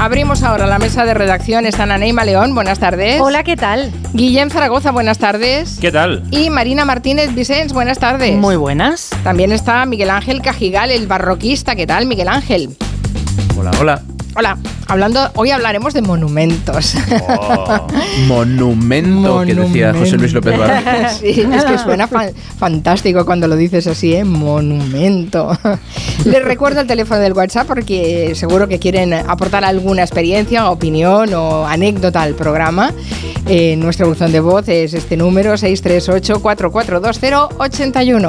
Abrimos ahora la mesa de redacción. Están Aneima León, buenas tardes. Hola, ¿qué tal? Guillem Zaragoza, buenas tardes. ¿Qué tal? Y Marina Martínez Vicens, buenas tardes. Muy buenas. También está Miguel Ángel Cajigal, el barroquista. ¿Qué tal, Miguel Ángel? Hola, hola. Hola, hablando, hoy hablaremos de monumentos. Oh. Monumento, que decía José Luis López Vázquez. sí, es que suena fantástico cuando lo dices así, ¿eh? Monumento. Les recuerdo el teléfono del WhatsApp porque seguro que quieren aportar alguna experiencia, opinión o anécdota al programa. Eh, nuestro buzón de voz es este número 638 442081.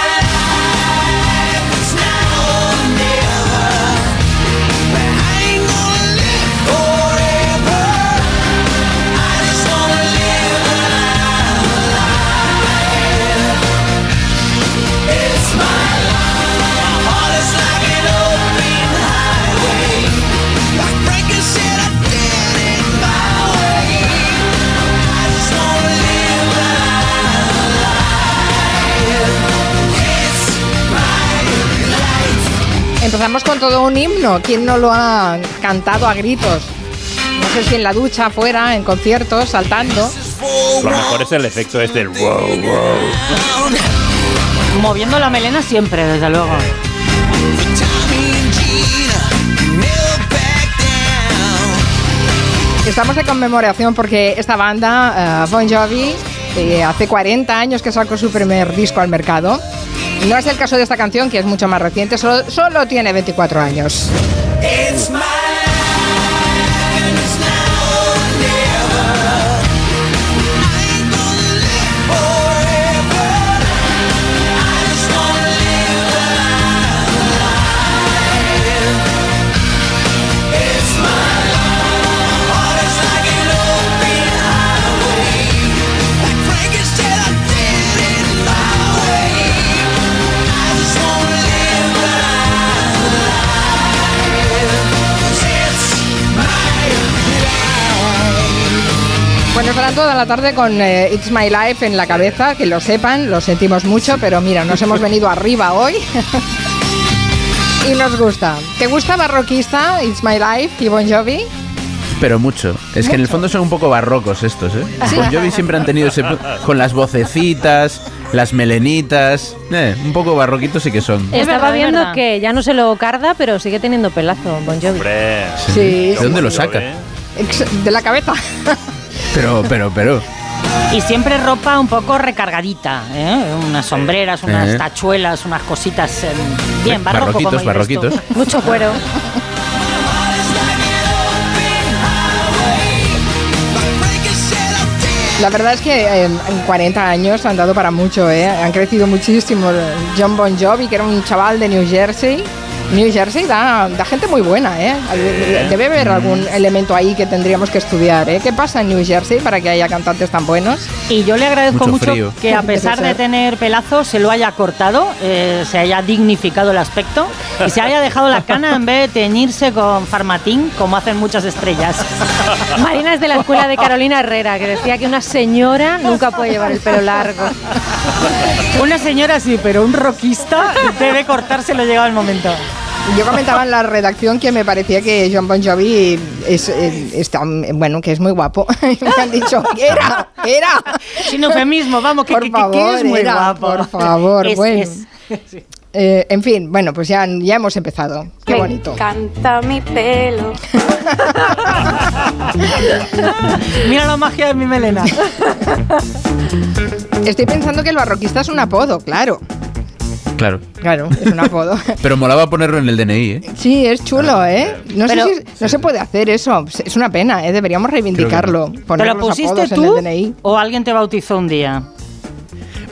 Empezamos con todo un himno. ¿Quién no lo ha cantado a gritos? No sé si en la ducha, afuera, en conciertos, saltando. Lo mejor es el efecto este del wow, wow. Moviendo la melena siempre, desde luego. Estamos de conmemoración porque esta banda, eh, Bon Jovi, eh, hace 40 años que sacó su primer disco al mercado. No es el caso de esta canción, que es mucho más reciente, solo, tiene 24 años. Bueno, estarán toda la tarde con eh, It's My Life en la cabeza, que lo sepan, lo sentimos mucho, pero mira, nos hemos venido arriba hoy. y nos gusta. ¿Te gusta Barroquista, It's My Life y Bon Jovi? Pero mucho. Es que en el fondo son un poco barrocos estos, ¿eh? Bon Jovi siempre han tenido ese... con las vocecitas, las melenitas... Eh, un poco barroquitos sí que son. Es Estaba viendo verdad. que ya no se lo carda, pero sigue teniendo pelazo Bon Jovi. Hombre. Sí. ¿De dónde lo saca? De la cabeza. Pero, pero, pero... Y siempre ropa un poco recargadita, ¿eh? Unas sombreras, unas Eh. tachuelas, unas cositas. eh, bien, barroco, Barroquitos, como dices tú. barroquitos. Mucho cuero. La verdad es que eh, en 40 años han dado para mucho, ¿eh? han crecido muchísimo. John Bon Jovi, que era un chaval de New Jersey. New Jersey da, da gente muy buena, ¿eh? Debe haber algún elemento ahí que tendríamos que estudiar, ¿eh? ¿Qué pasa en New Jersey para que haya cantantes tan buenos? Y yo le agradezco Mucho mucho, que a pesar de tener pelazo se lo haya cortado, eh, se haya dignificado el aspecto y se haya dejado la cana en vez de teñirse con farmatín como hacen muchas estrellas. Marina es de la escuela de Carolina Herrera, que decía que una señora nunca puede llevar el pelo largo. Una señora sí, pero un rockista debe cortárselo llegado el momento. Yo comentaba en la redacción que me parecía que John Bon Jovi es, eh, está, bueno, que es muy guapo. me han dicho, era, era. Sin eufemismo, vamos, que, Por que- que- es muy era, guapo. por favor, Es- bueno. es- Eh, en fin, bueno, pues ya, ya hemos empezado. Qué Me bonito. encanta mi pelo. Mira la magia de mi melena. Estoy pensando que el barroquista es un apodo, claro. Claro. Claro, es un apodo. Pero molaba ponerlo en el DNI, ¿eh? Sí, es chulo, ¿eh? No Pero- sé si no se puede hacer eso. Es una pena, ¿eh? Deberíamos reivindicarlo. ¿Te Poner lo pusiste tú en el DNI. o alguien te bautizó un día?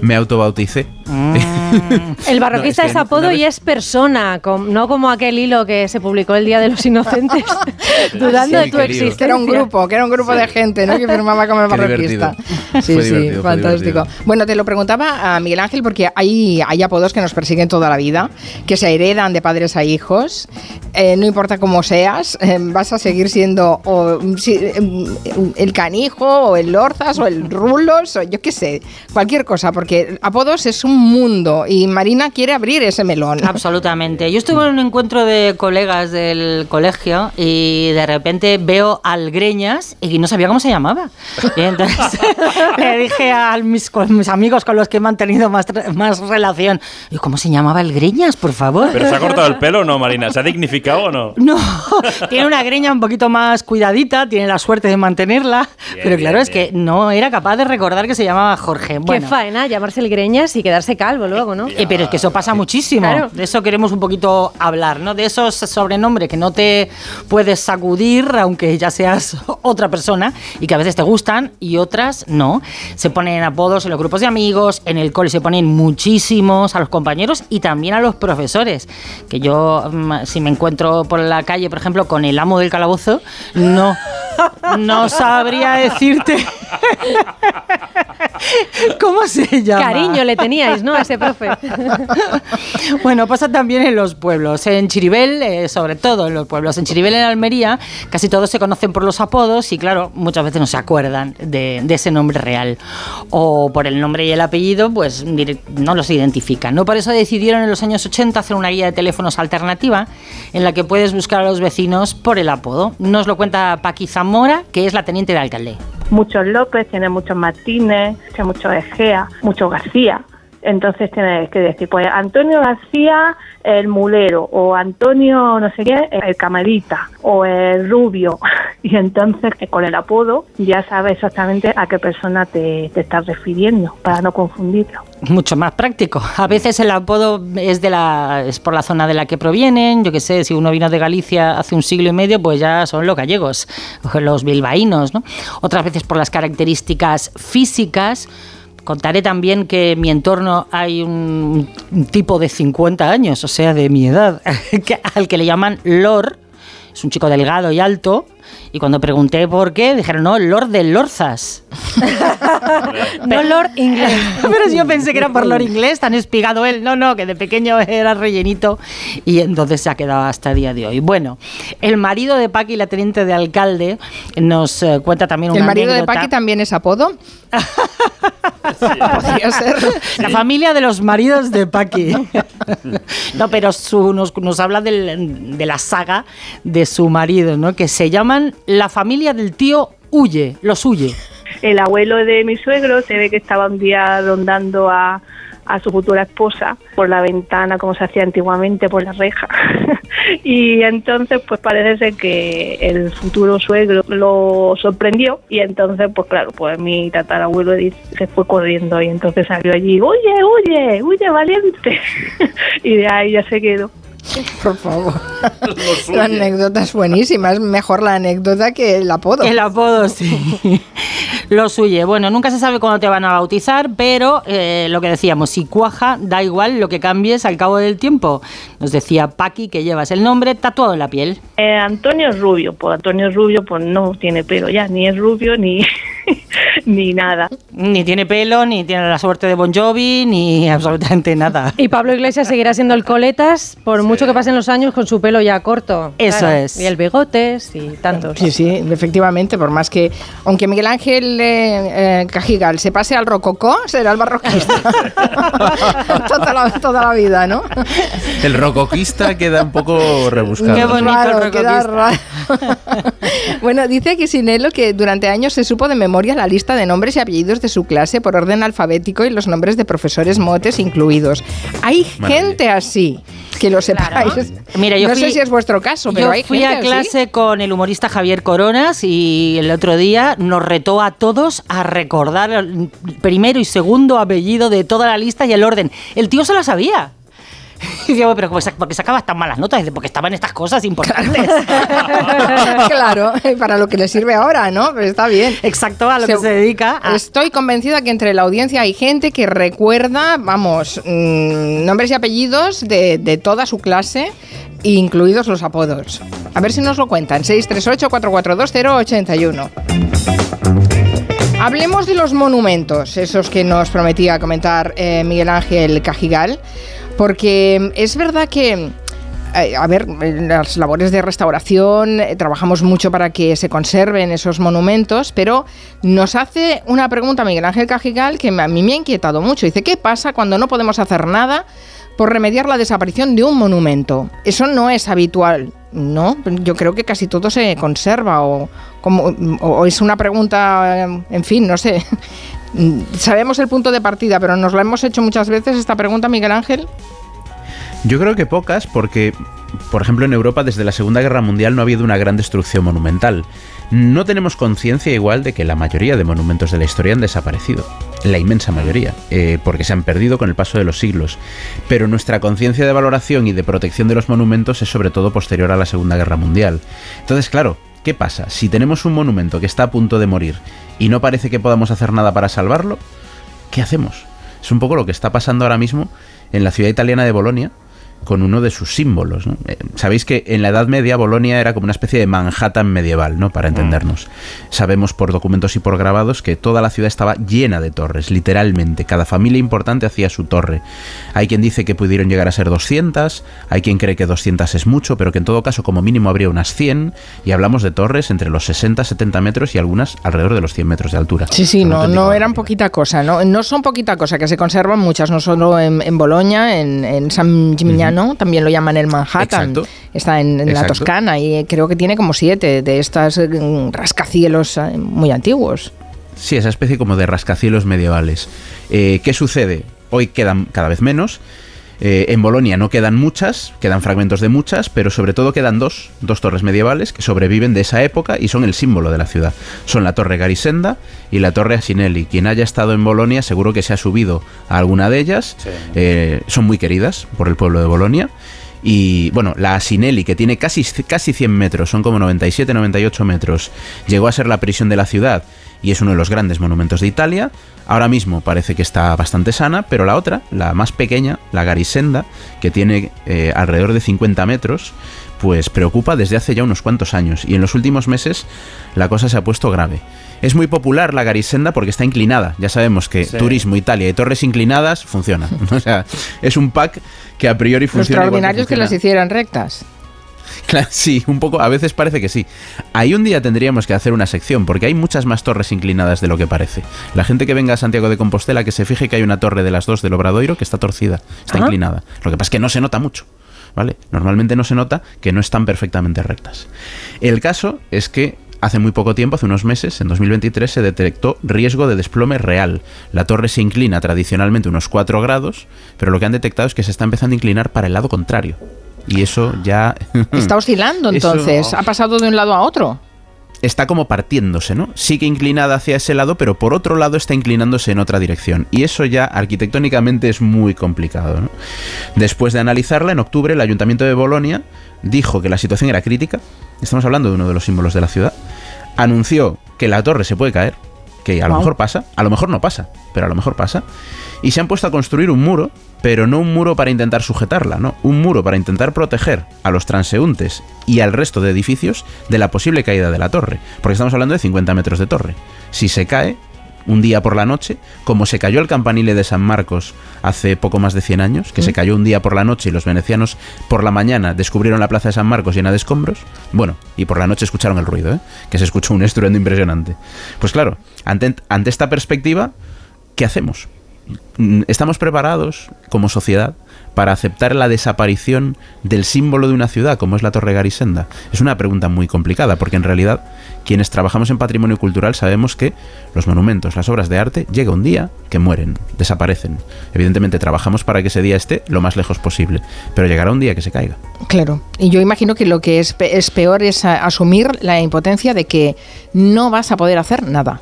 Me autobauticé. Mm. El barroquista No, es, apodo vez- y es persona, no como aquel hilo que se publicó el Día de los Inocentes, dudando Sí, de tu querido. existencia. Que era un grupo, que era un grupo de gente, ¿no? Que firmaba como barroquista. Sí, Fue sí, fantástico. Bueno, te lo preguntaba a Miguel Ángel porque hay, hay apodos que nos persiguen toda la vida, que se heredan de padres a hijos. Eh, no importa cómo seas, eh, vas a seguir siendo o, si- mm, el canijo o el lorzas o el rulos o yo qué sé, cualquier cosa, porque apodos es un mundo y Marina quiere abrir ese melón. Absolutamente. Yo estuve en un encuentro de colegas del colegio y de repente veo al Greñas y no sabía cómo se llamaba. Y entonces le dije a mis, con mis amigos con los que he mantenido más, más relación, ¿cómo se llamaba el Greñas, por favor? ¿Pero se ha cortado el pelo o no, Marina? ¿Se ha dignificado o no? No, tiene una greña un poquito más cuidadita, tiene la suerte de mantenerla, Bien, pero claro, bien, es que no era capaz de recordar que se llamaba Jorge. Qué Bueno, faena llamarse el Greñas y quedarse calvo luego, ¿no? Eh, pero es que eso pasa muchísimo. Claro. De eso queremos un poquito hablar, ¿no? De esos sobrenombres que no te puedes sacudir, aunque ya seas otra persona, y que a veces te gustan y otras no. Se ponen apodos en los grupos de amigos, en el cole se ponen muchísimos a los compañeros y también a los profesores. Que yo, mm, si me encuentro por la calle, por ejemplo, con el amo del calabozo, no, no sabría decirte cómo se llama. Cariño le teníais, ¿no? A ese profe. Bueno, pasa también en los pueblos. En Chiribel, eh, sobre todo en los pueblos. En Chiribel, en Almería, casi todos se conocen por los apodos y, claro, muchas veces no se acuerdan de, de ese nombre real. O por el nombre y el apellido, pues no los identifican. ¿no? Por eso decidieron en los años 80 hacer una guía de teléfonos alternativa en la que puedes buscar a los vecinos por el apodo. Nos lo cuenta Paqui Zamora, que es la teniente de alcalde. muchos López, tiene muchos Martínez, muchos Egea, muchos García. Entonces tienes que decir, pues Antonio García el mulero, o Antonio no sé qué, el camarita, o el rubio. Y entonces con el apodo ya sabes exactamente a qué persona te, te estás refiriendo, para no confundirlo. mucho más práctico. A veces el apodo es de la es por la zona de la que provienen. Yo que sé, si uno vino de Galicia hace un siglo y medio, pues ya son los gallegos, los bilbaínos, ¿no? Otras veces por las características físicas. Contaré también que en mi entorno hay un, tipo de 50 años, o sea, de mi edad, al que le llaman Lord. Es un chico delgado y alto. Y cuando pregunté por qué, dijeron, no, Lord de Lorzas. No Lord inglés. Pero yo pensé que era por Lord inglés, tan espigado él. No, no, que de pequeño era rellenito y entonces se ha quedado hasta el día de hoy. Bueno, el marido de Paqui, la teniente de alcalde, nos eh, cuenta también una ¿El marido de anécdota. Paqui también es apodo? Podría ser. La familia de los maridos de Paqui. no, pero su- nos, nos habla del- de la saga de su marido, ¿no? Que se la familia del tío Huye, los Huye. El abuelo de mi suegro se ve que estaba un día rondando a, a su futura esposa por la ventana, como se hacía antiguamente, por la reja. y entonces, pues parece ser que el futuro suegro lo sorprendió y entonces, pues claro, pues mi tatarabuelo se fue corriendo y entonces salió allí, huye, huye, huye, valiente. y de ahí ya se quedó. Por favor. La anécdota es buenísima. Es mejor la anécdota que el apodo. El apodo, sí. Lo suye. Bueno, nunca se sabe cuándo te van a bautizar, pero eh, lo que decíamos, si cuaja, da igual lo que cambies al cabo del tiempo. Nos decía Paqui que llevas el nombre tatuado en la piel. Eh, Antonio Rubio, pues Antonio Rubio pues no tiene pelo ya, ni es rubio ni, ni nada. Ni tiene pelo, ni tiene la suerte de Bon Jovi, ni absolutamente nada. Y Pablo Iglesias seguirá siendo el coletas por mucho que pasen los años con su pelo ya corto. Eso es. Y el bigotes y tantos. Sí, sí, efectivamente, por más que, aunque Miguel Ángel eh, eh, Cajigal se pase al rococó, será el barroquista. toda, la, toda la vida, ¿no? El rocoquista queda un poco rebuscado. Qué bonito Raro, el queda raro. bueno, dice Quisinelo que durante años se supo de memoria la lista de nombres y apellidos de su clase por orden alfabético y los nombres de profesores motes incluidos. Hay Maravilla. gente así, que lo sepáis. Mira, yo no fui- sé si es vuestro caso, pero Yo hay fui gente a clase con el humorista Javier Coronas y el otro día nos retó a todos a recordar el primero y segundo apellido de toda la lista y el orden. El tío se la sabía. Y pero ¿por qué sacabas tan malas notas? Porque estaban estas cosas importantes. claro, para lo que le sirve ahora, ¿no? Pero está bien. Exacto, a lo que se dedica. a- Estoy convencida que entre la audiencia hay gente que recuerda, vamos, mm, nombres y apellidos de, de toda su clase, incluidos los apodos. A ver si nos lo cuentan. 638-442-081. Hablemos de los monumentos, esos que nos prometía comentar eh, Miguel Ángel Cajigal, porque es verdad que, eh, a ver, en las labores de restauración eh, trabajamos mucho para que se conserven esos monumentos, pero nos hace una pregunta Miguel Ángel Cajigal que a mí me ha inquietado mucho. Dice, ¿qué pasa cuando no podemos hacer nada por remediar la desaparición de un monumento? Eso no es habitual. No, yo creo que casi todo se conserva o, como, o es una pregunta, eh, en fin, no sé. Sabemos el punto de partida, pero nos la hemos hecho muchas veces esta pregunta, Miguel Ángel. Yo creo que pocas, porque, por ejemplo, en Europa desde la Segunda Guerra Mundial no ha habido una gran destrucción monumental. No tenemos conciencia igual de que la mayoría de monumentos de la historia han desaparecido. La inmensa mayoría, eh, porque se han perdido con el paso de los siglos. Pero nuestra conciencia de valoración y de protección de los monumentos es sobre todo posterior a la Segunda Guerra Mundial. Entonces, claro, ¿qué pasa? Si tenemos un monumento que está a punto de morir y no parece que podamos hacer nada para salvarlo, ¿qué hacemos? Es un poco lo que está pasando ahora mismo en la ciudad italiana de Bolonia con uno de sus símbolos. ¿no? Eh, Sabéis que en la Edad Media Bolonia era como una especie de Manhattan medieval, ¿no? Para entendernos. Sabemos por documentos y por grabados que toda la ciudad estaba llena de torres, literalmente. Cada familia importante hacía su torre. Hay quien dice que pudieron llegar a ser 200, hay quien cree que 200 es mucho, pero que en todo caso como mínimo habría unas 100 y hablamos de torres entre los 60, 70 metros y algunas alrededor de los 100 metros de altura. Sí, sí, no, no eran poquita cosa, ¿no? No son poquita cosa, que se conservan muchas, no solo en, en Boloña, en, en San Gimignano, también lo llaman el Manhattan, Exacto. está en, en la. Toscana y creo que tiene como siete de estas eh, rascacielos eh, muy antiguos. Sí, esa especie como de rascacielos medievales. Eh, ¿Qué sucede? Hoy quedan cada vez menos. Eh, en Bolonia no quedan muchas, quedan fragmentos de muchas, pero sobre todo quedan dos, dos torres medievales que sobreviven de esa época y son el símbolo de la ciudad. Son la torre Garisenda y la torre Asinelli. Quien haya estado en Bolonia seguro que se ha subido a alguna de ellas. Eh, son muy queridas por el pueblo de Bolonia. Y bueno, la Asinelli, que tiene casi, casi 100 metros, son como 97-98 metros, llegó a ser la prisión de la ciudad y es uno de los grandes monumentos de Italia. Ahora mismo parece que está bastante sana, pero la otra, la más pequeña, la Garisenda, que tiene eh, alrededor de 50 metros, pues preocupa desde hace ya unos cuantos años y en los últimos meses la cosa se ha puesto grave. Es muy popular la Garisenda porque está inclinada. Ya sabemos que Sí. turismo, Italia y torres inclinadas funciona. O sea, es un pack que a priori Lo funciona. igual extraordinario es que las hicieran rectas. Claro, sí, un poco, a veces parece que sí. Ahí un día tendríamos que hacer una sección, porque hay muchas más torres inclinadas de lo que parece. La gente que venga a Santiago de Compostela, que se fije que hay una torre de las dos del Obradoiro que está torcida, está inclinada. Lo que pasa es que no se nota mucho, ¿vale? Normalmente no se nota que no están perfectamente rectas. El caso es que hace muy poco tiempo, hace unos meses, en 2023, se detectó riesgo de desplome real. La torre se inclina tradicionalmente unos 4 grados, pero lo que han detectado es que se está empezando a inclinar para el lado contrario. Y eso ya... Está oscilando Eso- entonces, ha pasado de un lado a otro. está como partiéndose, ¿no? Sigue inclinada hacia ese lado, pero por otro lado está inclinándose en otra dirección. Y eso ya arquitectónicamente es muy complicado, ¿no? Después de analizarla, en octubre el Ayuntamiento de Bolonia dijo que la situación era crítica. Estamos hablando de uno de los símbolos de la ciudad. Anunció que la torre se puede caer, que a lo mejor pasa, a lo mejor no pasa, pero a lo mejor pasa. Y se han puesto a construir un muro, pero no un muro para intentar sujetarla, no, un muro para intentar proteger a los transeúntes y al resto de edificios de la posible caída de la torre, porque estamos hablando de 50 metros de torre. Si se cae un día por la noche, como se cayó el campanile de San Marcos hace poco más de 100 años, que se cayó un día por la noche y los venecianos por la mañana descubrieron la plaza de San Marcos llena de escombros, bueno, y por la noche escucharon el ruido, ¿eh? que se escuchó un estruendo impresionante. Pues claro, ante, ante esta perspectiva, ¿qué hacemos? Mm, ¿Estamos preparados como sociedad para aceptar la desaparición del símbolo de una ciudad como es la Torre Garisenda? Es una pregunta muy complicada porque en realidad quienes trabajamos en patrimonio cultural sabemos que los monumentos, las obras de arte, llega un día que mueren, desaparecen. Evidentemente trabajamos para que ese día esté lo más lejos posible, pero llegará un día que se caiga. Claro, y yo imagino que lo que es, pe- es peor es asumir la impotencia de que no vas a poder hacer nada.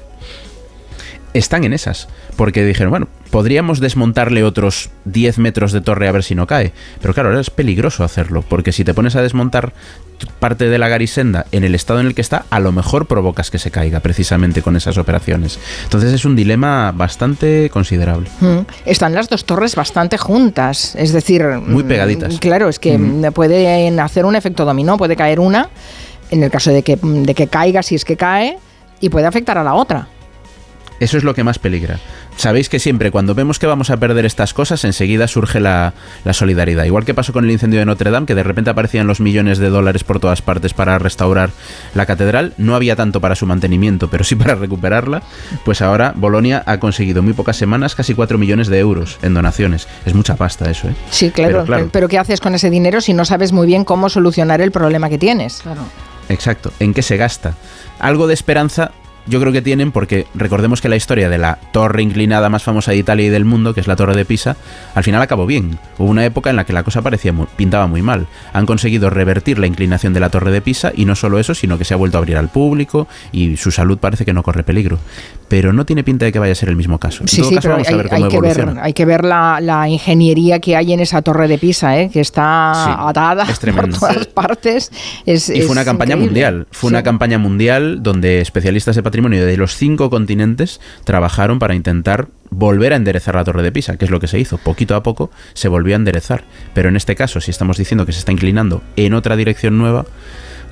están en esas. Porque dijeron, bueno, podríamos desmontarle otros 10 metros de torre a ver si no cae. Pero claro, ahora es peligroso hacerlo, porque si te pones a desmontar parte de la garisenda en el estado en el que está, a lo mejor provocas que se caiga precisamente con esas operaciones. Entonces es un dilema bastante considerable. Mm. Están las dos torres bastante juntas, es decir, Muy mm, pegaditas. Claro, es que mm, pueden hacer un efecto dominó, puede caer una, en el caso de que, mm, de que caiga, si es que cae, y puede afectar a la otra. Eso es lo que más peligra. Sabéis que siempre cuando vemos que vamos a perder estas cosas, enseguida surge la, la solidaridad. Igual que pasó con el incendio de Notre Dame, que de repente aparecían los millones de dólares por todas partes para restaurar la catedral. No había tanto para su mantenimiento, pero sí para recuperarla. Pues ahora Bolonia ha conseguido en muy pocas semanas casi 4 millones de euros en donaciones. Es mucha pasta eso, ¿eh? Sí, claro, Pero, pero, ¿qué haces con ese dinero si no sabes muy bien cómo solucionar el problema que tienes? Exacto. ¿En qué se gasta? Algo de esperanza yo creo que tienen porque recordemos que la historia de la torre inclinada más famosa de Italia y del mundo, que es la torre de Pisa, al final acabó bien. Hubo una época en la que la cosa parecía muy- pintaba muy mal. Han conseguido revertir la inclinación de la torre de Pisa y no solo eso, sino que se ha vuelto a abrir al público y su salud parece que no corre peligro. Pero no tiene pinta de que vaya a ser el mismo caso. En Sí, todo sí, caso, pero vamos a hay, ver hay cómo que ver, evoluciona. hay que ver la, la ingeniería que hay en esa torre de Pisa, ¿eh? que está Sí, atada es por todas partes. Es, Y fue una campaña increíble. mundial. Fue Sí. una campaña mundial donde especialistas de patrimonio de los cinco continentes trabajaron para intentar volver a enderezar la torre de Pisa, que es lo que se hizo. Poquito a poco se volvió a enderezar. Pero en este caso, si estamos diciendo que se está inclinando en otra dirección nueva,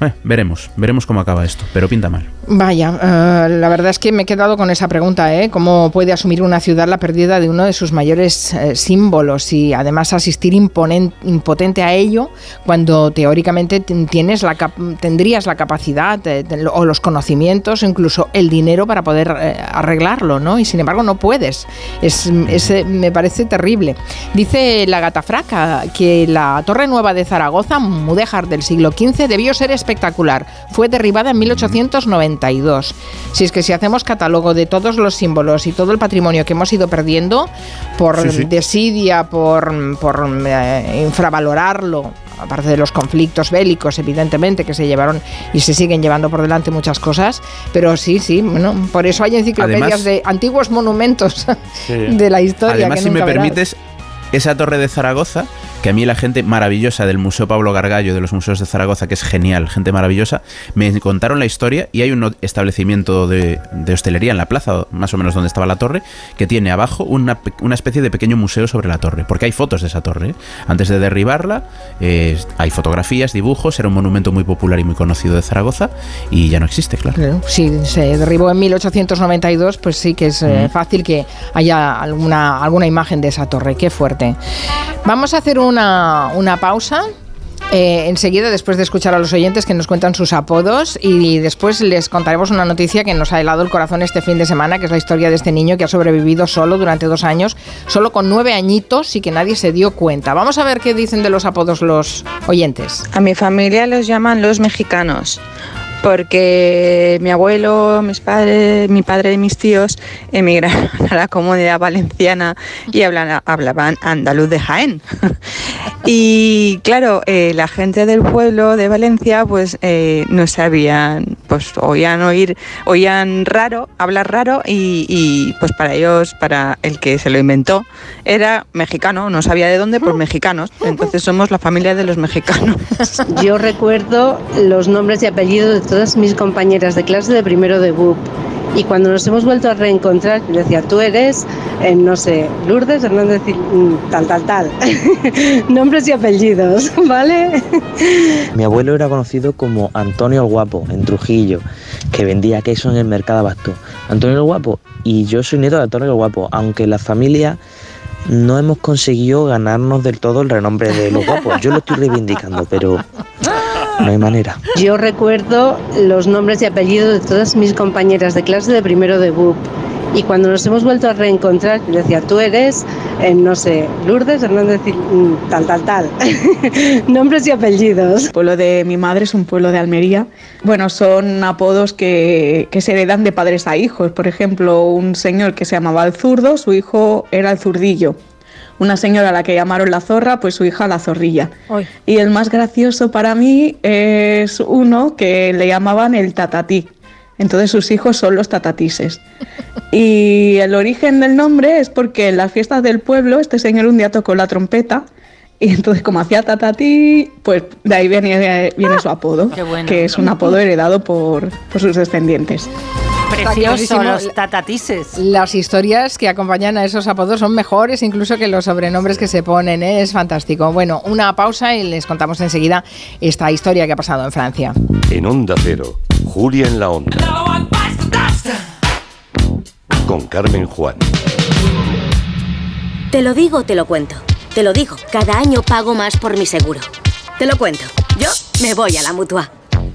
eh, veremos, veremos cómo acaba esto. Pero pinta mal. Vaya, eh, la verdad es que me he quedado con esa pregunta, ¿eh? ¿Cómo puede asumir una ciudad la pérdida de uno de sus mayores eh, símbolos y además asistir impotente a ello cuando teóricamente tienes la tendrías la capacidad eh, o los conocimientos o incluso el dinero para poder eh, arreglarlo, ¿no? Y sin embargo no puedes. Es, es, me parece terrible. Dice la gata fraca que la Torre Nueva de Zaragoza, mudéjar del siglo XV, debió ser espectacular. Fue derribada en 1892. Si es que si hacemos catálogo de todos los símbolos y todo el patrimonio que hemos ido perdiendo por Sí, sí. desidia, por, por eh, infravalorarlo, aparte de los conflictos bélicos, evidentemente, que se llevaron y se siguen llevando por delante muchas cosas, pero sí, sí, bueno, por eso hay enciclopedias Además- de antiguos monumentos Sí. de la historia. Además, que si me verás. permites, esa torre de Zaragoza, que a mí la gente maravillosa del Museo Pablo Gargallo, de los museos de Zaragoza, que es genial, gente maravillosa, me contaron la historia y hay un establecimiento de, de hostelería en la plaza, más o menos donde estaba la torre, que tiene abajo una, una especie de pequeño museo sobre la torre, porque hay fotos de esa torre. ¿eh? Antes de derribarla, eh, hay fotografías, dibujos, era un monumento muy popular y muy conocido de Zaragoza y ya no existe, claro. Claro, Si se derribó en 1892, pues sí que es eh, fácil que haya alguna, alguna imagen de esa torre. Qué fuerte. Vamos a hacer una, pausa. eh, enseguida, después de escuchar a los oyentes que nos cuentan sus apodos y después les contaremos una noticia que nos ha helado el corazón este fin de semana, que es la historia de este niño que ha sobrevivido solo durante dos años, solo con nueve añitos y que nadie se dio cuenta. Vamos a ver qué dicen de los apodos los oyentes. A mi familia los llaman los mexicanos, porque mi abuelo, mis padres, mi padre y mis tíos emigraron a la comunidad valenciana y hablan- hablaban andaluz de Jaén. Y claro, eh, la gente del pueblo de Valencia pues eh, no sabían, pues oían oír, oían raro, hablar raro y, y, pues para ellos, para el que se lo inventó, era mexicano, no sabía de dónde, pues mexicanos. Entonces somos la familia de los mexicanos. Yo recuerdo los nombres y apellidos de todas mis compañeras de clase de primero de BUP. Y cuando nos hemos vuelto a reencontrar, yo decía, tú eres, eh, no sé, Lourdes Hernández, mm, tal, tal, tal. nombres y apellidos, ¿vale? Mi abuelo era conocido como Antonio el Guapo en Trujillo, que vendía queso en el mercado abasto. Antonio el Guapo, y yo soy nieto de Antonio el Guapo, aunque la familia no hemos conseguido ganarnos del todo el renombre de los guapos. Yo lo estoy reivindicando, pero no hay manera. Yo recuerdo los nombres y apellidos de todas mis compañeras de clase de primero de BUP. Y cuando nos hemos vuelto a reencontrar, yo decía, tú eres, eh, no sé, Lourdes Hernández, mm, tal, tal, tal. nombres y apellidos. El pueblo de mi madre es un pueblo de Almería. Bueno, son apodos que, que se heredan de padres a hijos. Por ejemplo, un señor que se llamaba el zurdo, su hijo era el zurdillo. Una señora a la que llamaron la zorra, pues su hija la zorrilla. Y el más gracioso para mí es uno que le llamaban el tatatí. Entonces sus hijos son los tatatises. Y el origen del nombre es porque en las fiestas del pueblo este señor un día tocó la trompeta y entonces como hacía tatati, pues de ahí viene, viene su apodo, Qué bueno. que es un apodo heredado por, por sus descendientes. Precioso, los tatatises. Las historias que acompañan a esos apodos son mejores incluso que los sobrenombres que se ponen, ¿eh? es fantástico. Bueno, una pausa y les contamos enseguida esta historia que ha pasado en Francia. En Onda Cero, Julia en la Onda. Con Carmen Juan. Te lo digo, te lo cuento. Te lo digo, cada año pago más por mi seguro. Te lo cuento. Yo me voy a la mutua.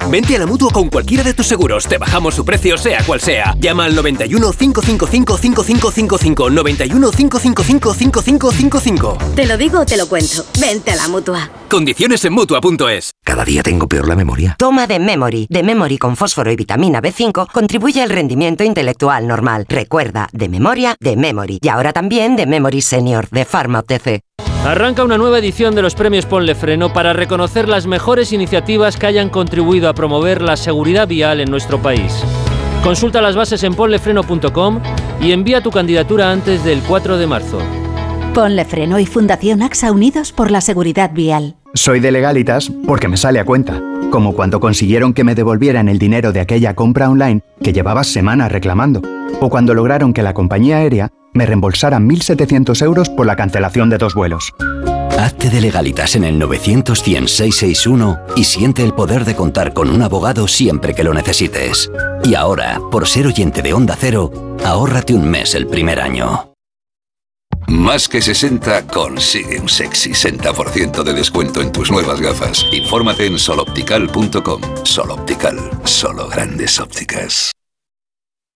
Vente a la mutua con cualquiera de tus seguros. Te bajamos su precio, sea cual sea. Llama al 91 555 5555. 91 555 5555. Te lo digo, te lo cuento. Vente a la mutua. Condiciones en mutua.es. Cada día tengo peor la memoria. Toma de Memory. De Memory con fósforo y vitamina B5 contribuye al rendimiento intelectual normal. Recuerda, de memoria, de Memory. Y ahora también de Memory Senior, de Pharma OTC. Arranca una nueva edición de los premios Ponle Freno para reconocer las mejores iniciativas que hayan contribuido a promover la seguridad vial en nuestro país. Consulta las bases en ponlefreno.com y envía tu candidatura antes del 4 de marzo. Ponle Freno y Fundación AXA Unidos por la Seguridad Vial. Soy de legalitas porque me sale a cuenta. Como cuando consiguieron que me devolvieran el dinero de aquella compra online que llevaba semanas reclamando. O cuando lograron que la compañía aérea me reembolsara 1.700 euros por la cancelación de dos vuelos. Hazte de legalitas en el 900 100 661 y siente el poder de contar con un abogado siempre que lo necesites. Y ahora, por ser oyente de Onda Cero, ahórrate un mes el primer año. Más que 60 consigue un sexy 60% de descuento en tus nuevas gafas. Infórmate en soloptical.com. Soloptical, solo grandes ópticas.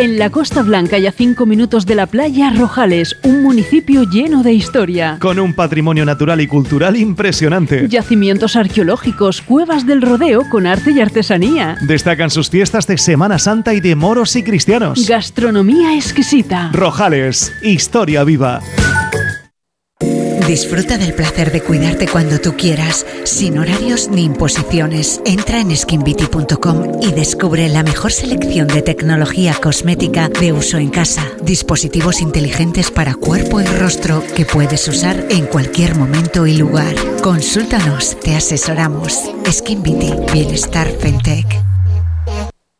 En la Costa Blanca y a 5 minutos de la playa, Rojales, un municipio lleno de historia. Con un patrimonio natural y cultural impresionante. Yacimientos arqueológicos, cuevas del rodeo con arte y artesanía. Destacan sus fiestas de Semana Santa y de moros y cristianos. Gastronomía exquisita. Rojales, historia viva. Disfruta del placer de cuidarte cuando tú quieras, sin horarios ni imposiciones. Entra en skinbeauty.com y descubre la mejor selección de tecnología cosmética de uso en casa. Dispositivos inteligentes para cuerpo y rostro que puedes usar en cualquier momento y lugar. Consúltanos, te asesoramos. Skin Beauty, Bienestar Fentech.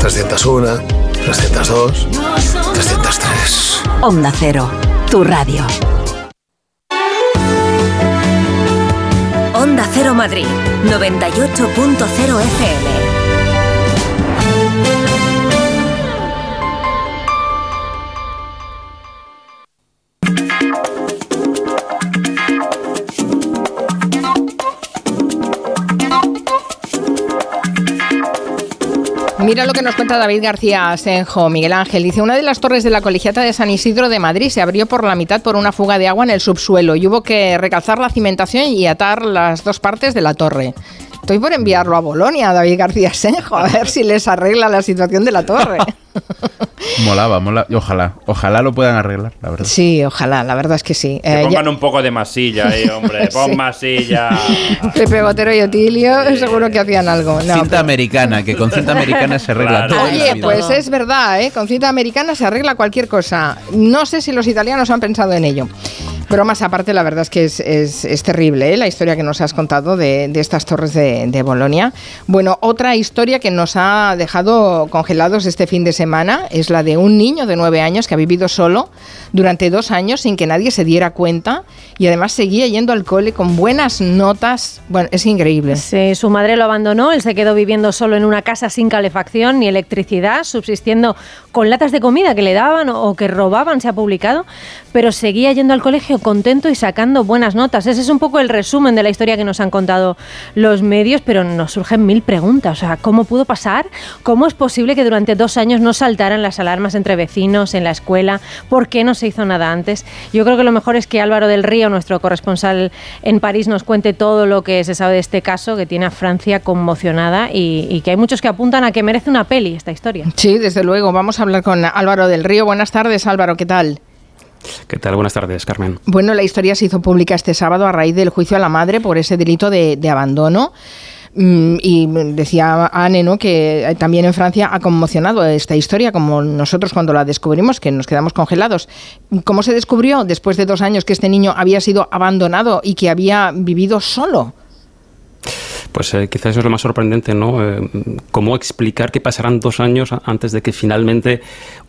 301, 302, 303. Onda Cero, tu radio. Onda Cero Madrid, 98.0 FM. Mira lo que nos cuenta David García Senjo, Miguel Ángel. Dice, una de las torres de la colegiata de San Isidro de Madrid se abrió por la mitad por una fuga de agua en el subsuelo y hubo que recalzar la cimentación y atar las dos partes de la torre. Estoy por enviarlo a Bolonia, David García Senjo, a ver si les arregla la situación de la torre. Molaba, mola. Ojalá, ojalá lo puedan arreglar, la verdad. Sí, ojalá, la verdad es que sí. Que Eh, pongan un poco de masilla ahí, hombre. Pon Sí. masilla. Pepe Botero y Otilio seguro que hacían algo. No, cinta americana, que con cinta americana se arregla todo. Oye, pues es verdad, ¿eh? con cinta americana se arregla cualquier cosa. No sé si los italianos han pensado en ello. Bromas aparte, la verdad es que es, es- es terrible ¿eh? la historia que nos has contado de, de estas torres de, de Bolonia. Bueno, otra historia que nos ha dejado congelados este fin de semana es la de un niño de nueve años que ha vivido solo durante dos años sin que nadie se diera cuenta y además seguía yendo al cole con buenas notas. Bueno, es increíble. Sí, su madre lo abandonó, él se quedó viviendo solo en una casa sin calefacción ni electricidad, subsistiendo con latas de comida que le daban o que robaban, se ha publicado, pero seguía yendo al colegio contento y sacando buenas notas. Ese es un poco el resumen de la historia que nos han contado los medios, pero nos surgen mil preguntas. O sea, ¿cómo pudo pasar? ¿Cómo es posible que durante dos años no saltaran las alarmas entre vecinos, en la escuela? ¿Por qué no se hizo nada antes? Yo creo que lo mejor es que Álvaro del Río, nuestro corresponsal en París, nos cuente todo lo que se sabe de este caso, que tiene a Francia conmocionada y, y que hay muchos que apuntan a que merece una peli esta historia. Sí, desde luego. Vamos a hablar con Álvaro del Río. Buenas tardes, Álvaro. ¿Qué tal? ¿Qué tal? Buenas tardes, Carmen. Bueno, la historia se hizo pública este sábado a raíz del juicio a la madre por ese delito de, abandono. Mm, Y decía Anne, ¿no? que eh, también en Francia ha conmocionado esta historia, como nosotros cuando la descubrimos, que nos quedamos congelados. ¿Cómo se descubrió después de dos años que este niño había sido abandonado y que había vivido solo? Pues eh, quizás eso es lo más sorprendente, ¿no? Eh, ¿Cómo explicar que pasarán dos años antes de que finalmente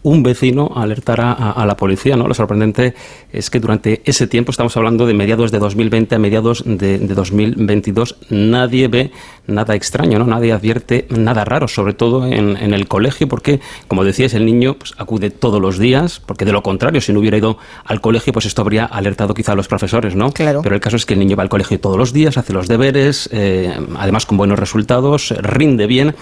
un vecino alertara a, a la policía, ¿no? Lo sorprendente es que durante ese tiempo, estamos hablando de mediados de 2020 a mediados de, de 2022, nadie ve nada extraño, ¿no? Nadie advierte nada raro, sobre todo en, en el colegio, porque, como decías, el niño pues, acude todos los días, porque de lo contrario, si no hubiera ido al colegio, pues esto habría alertado quizá a los profesores, ¿no? Claro. Pero el caso es que el niño va al colegio todos los días, hace los deberes, eh, además con buenos resultados, rinde bien.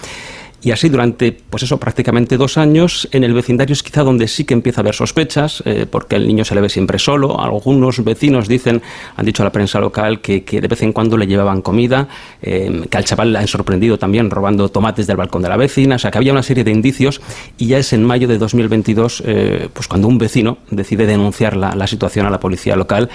Y así durante, pues eso, prácticamente dos años, en el vecindario es quizá donde sí que empieza a haber sospechas, eh, porque el niño se le ve siempre solo. Algunos vecinos dicen, han dicho a la prensa local, que, que de vez en cuando le llevaban comida, eh, que al chaval le han sorprendido también robando tomates del balcón de la vecina, o sea que había una serie de indicios y ya es en mayo de 2022, eh, pues cuando un vecino decide denunciar la, la situación a la policía local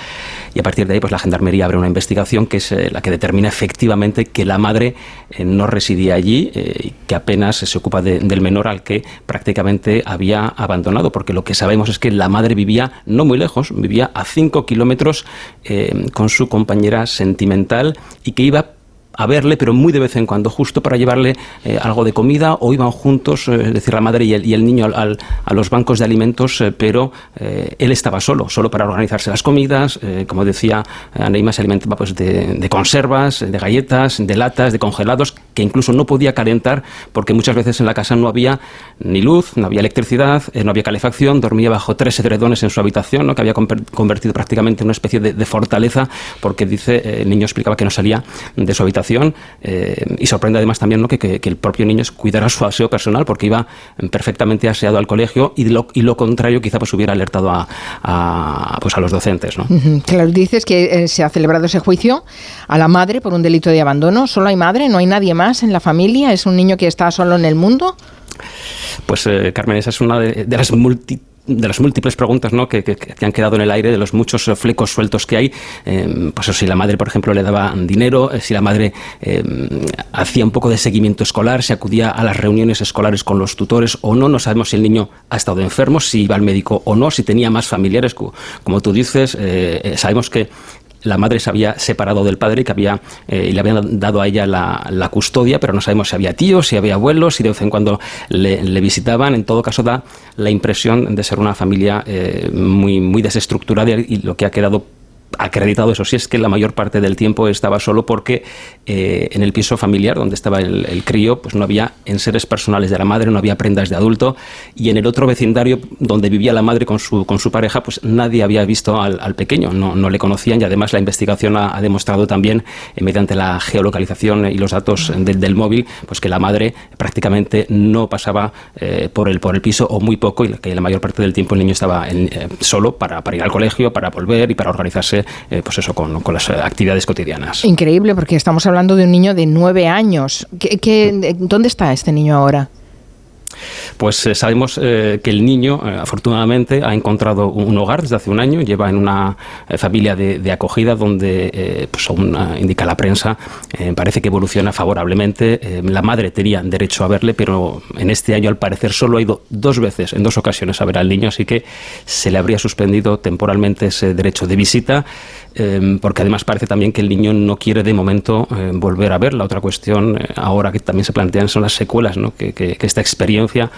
y a partir de ahí pues la gendarmería abre una investigación que es eh, la que determina efectivamente que la madre eh, no residía allí eh, y que se ocupa de- del menor al que prácticamente había abandonado, porque lo que sabemos es que la madre vivía no muy lejos, vivía a 5 kilómetros eh, con su compañera sentimental y que iba a verle, pero muy de vez en cuando, justo para llevarle eh, algo de comida, o iban juntos, eh, es decir, la madre y el, y el niño al- a los bancos de alimentos, eh, pero él estaba solo, solo para organizarse las comidas, como decía Aneima, se alimentaba pues, de, conservas, de galletas, de latas, de congelados, que incluso no podía calentar, porque muchas veces en la casa no había ni luz, no había electricidad, no había calefacción, dormía bajo tres edredones en su habitación, ¿no? que había conver- convertido prácticamente en una especie de, de fortaleza, porque dice, el niño explicaba que no salía de su habitación eh, y sorprende además también ¿no? que, que- que el propio niño cuidara su aseo personal porque iba perfectamente aseado al colegio y lo, y lo contrario quizá pues hubiera alertado a, a, pues a los docentes. ¿no? Claro, dices que eh, se ha celebrado ese juicio a la madre por un delito de abandono. ¿Solo hay madre? ¿No hay nadie más en la familia? ¿Es un niño que está solo en el mundo? Pues eh, Carmen, esa es una de, de las multitud de las múltiples preguntas ¿no? que, que, han quedado en el aire, de los muchos eh, flecos sueltos que hay, eh, pues si la madre, por ejemplo, le daba dinero, eh, si la madre eh, hacía un poco de seguimiento escolar, si acudía a las reuniones escolares con los tutores o no, no sabemos si el niño ha estado enfermo, si iba al médico o no, si tenía más familiares, como tú dices, sabemos que la madre se había separado del padre, que había eh, y le habían dado a ella la, custodia, pero no sabemos si había tíos, si había abuelos, si de vez en cuando le, le visitaban. En todo caso, da la impresión de ser una familia eh, muy, muy desestructurada y lo que ha quedado acreditado, eso. Sí, es que la mayor parte del tiempo estaba solo porque eh, en el piso familiar donde estaba el, crío, pues no había enseres personales de la madre, no había prendas de adulto, y en el otro vecindario donde vivía la madre con su, con su pareja, pues nadie había visto al, pequeño, no, no, le conocían, y además la investigación ha, demostrado también, eh, mediante la geolocalización y los datos del, móvil, pues que la madre prácticamente no pasaba eh, por, el, por el piso o muy poco, y que la mayor parte del tiempo el niño estaba en, eh, solo para, para ir al colegio, para volver y para organizarse eh, pues eso, con, con, las actividades cotidianas. Increíble, porque estamos hablando de un niño de nueve años. ¿Qué, qué, ¿Dónde está este niño ahora? Pues eh, sabemos eh, que el niño, eh, afortunadamente, ha encontrado un hogar desde hace un año, lleva en una familia de, de, acogida donde, pues según indica la prensa, parece que evoluciona favorablemente. la madre tenía derecho a verle, pero en este año, al parecer, solo ha ido dos veces, en dos ocasiones, a ver al niño, así que se le habría suspendido temporalmente ese derecho de visita. Eh, porque además parece también que el niño no quiere de momento volver a ver. La otra cuestión ahora que también se plantean son las secuelas, ¿no? que, que, que esta experiencia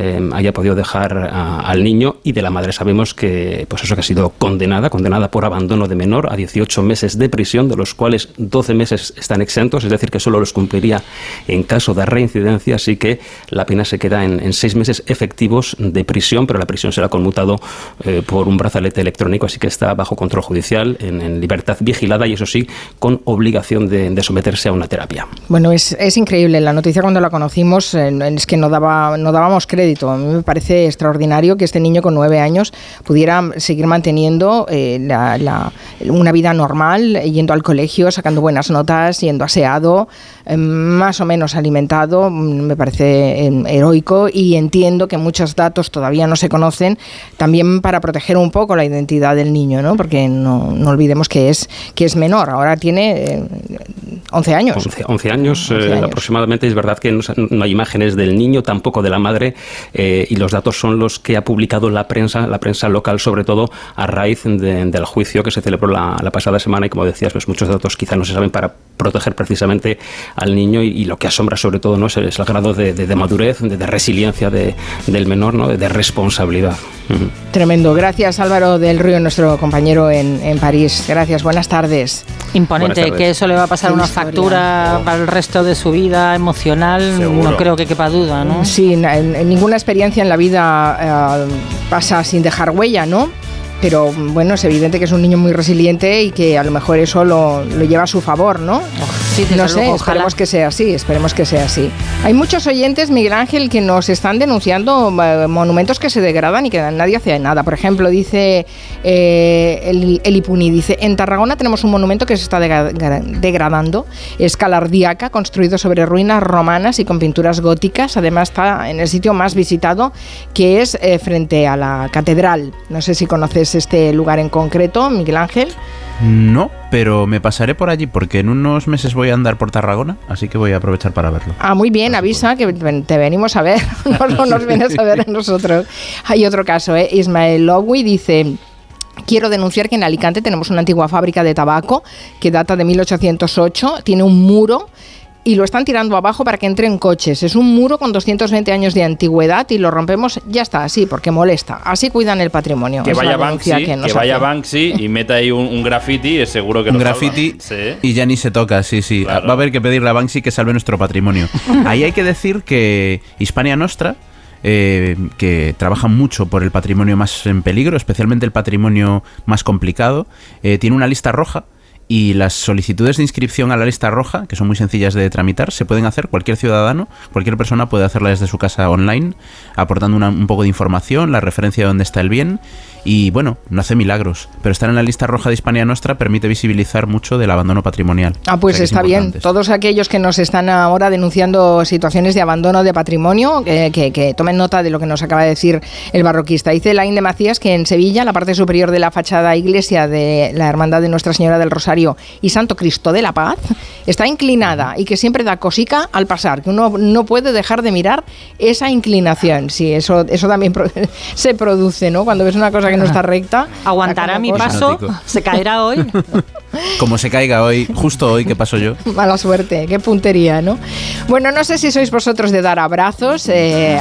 eh, haya podido dejar al niño y de la madre sabemos que pues eso que ha sido condenada, condenada por abandono de menor a 18 meses de prisión, de los cuales 12 meses están exentos, es decir, que solo los cumpliría en caso de reincidencia, así que la pena se queda en, seis meses efectivos de prisión, pero la prisión será conmutado eh, por un brazalete electrónico, así que está bajo control judicial, en, en libertad vigilada y eso sí, con obligación de, de someterse a una terapia. Bueno, es, es, increíble. La noticia cuando la conocimos eh, es que no, daba, no dábamos crédito crédito. A mí me parece extraordinario que este niño con nueve años pudiera seguir manteniendo eh, la, la, una vida normal, yendo al colegio, sacando buenas notas, yendo aseado, eh, más o menos alimentado. Me parece eh, heroico y entiendo que muchos datos todavía no se conocen, también para proteger un poco la identidad del niño, ¿no? porque no, no olvidemos que es, que es menor. Ahora tiene 11 años. 11, 11 años, 11 años. aproximadamente. Es verdad que no, no hay imágenes del niño, tampoco de la madre eh, y los datos son los que ha publicado la prensa, la prensa local sobre todo a raíz de, del juicio que se celebró la, la, pasada semana y como decías, pues muchos datos quizá no se saben para proteger precisamente al niño y, y lo que asombra sobre todo no es el, es el grado de, de, de madurez, de, de resiliencia del menor, ¿no? de, responsabilidad. Uh -huh. Tremendo. Gracias Álvaro del Río, nuestro compañero en, en París. Gracias, buenas tardes. Imponente, buenas tardes. que eso le va a pasar una historia. factura oh. para el resto de su vida emocional, Seguro. no creo que quepa duda, ¿no? Sí, en, en ninguna experiencia en la vida eh, pasa sin dejar huella, ¿no? Pero bueno, es evidente que es un niño muy resiliente y que a lo mejor eso lo, lo lleva a su favor, ¿no? Sí, no sé, luego, esperemos que sea así, esperemos que sea así. Hay muchos oyentes, Miguel Ángel, que nos están denunciando eh, monumentos que se degradan y que nadie hace nada. Por ejemplo, dice eh, el, el, Ipuni, dice, en Tarragona tenemos un monumento que se está degradando, es Calardíaca, construido sobre ruinas romanas y con pinturas góticas. Además está en el sitio más visitado, que es eh, frente a la catedral. No sé si conoces este lugar en concreto, Miguel Ángel. No, pero me pasaré por allí porque en unos meses voy a andar por Tarragona, así que voy a aprovechar para verlo. Ah, muy bien, avisa que te venimos a ver, no, no nos vienes a ver a nosotros. Hay otro caso, ¿eh? Ismael Lowy dice... Quiero denunciar que en Alicante tenemos una antigua fábrica de tabaco que data de 1808, tiene un muro y lo están tirando abajo para que entren coches. Es un muro con 220 años de antigüedad y lo rompemos, ya está, así, porque molesta. Así cuidan el patrimonio. Que es vaya Banksy, que, que vaya hace. Banksy y meta ahí un, un graffiti, es seguro que Un graffiti sí. y ya ni se toca, sí, sí. Claro. Va a haber que pedirle a Banksy que salve nuestro patrimonio. ahí hay que decir que Hispania Nostra eh, que trabajan mucho por el patrimonio más en peligro, especialmente el patrimonio más complicado, eh, tiene una lista roja y las solicitudes de inscripción a la lista roja, que son muy sencillas de tramitar, se pueden hacer. Cualquier ciudadano, cualquier persona puede hacerla desde su casa online, aportando un poco de información, la referencia de dónde está el bien y bueno, no hace milagros, pero estar en la lista roja de Hispania Nostra permite visibilizar mucho del abandono patrimonial. Ah, pues está bien. Todos aquellos que nos están ahora denunciando situaciones de abandono de patrimonio, que, tomen nota de lo que nos acaba de decir el barroquista. Dice Laín de Macías que en Sevilla, la parte superior de la fachada iglesia de la Hermandad de Nuestra Señora del Rosario y Santo Cristo de la Paz está inclinada y que siempre da cosica al pasar, que uno no puede dejar de mirar esa inclinación. Sí, eso, eso también se produce, ¿no? Cuando ves una cosa que no está recta. Aguantará mi paso, se caerá hoy. Como se caiga hoy, justo hoy que paso yo. Mala suerte, qué puntería, ¿no? Bueno, no sé si sois vosotros de dar abrazos. Eh,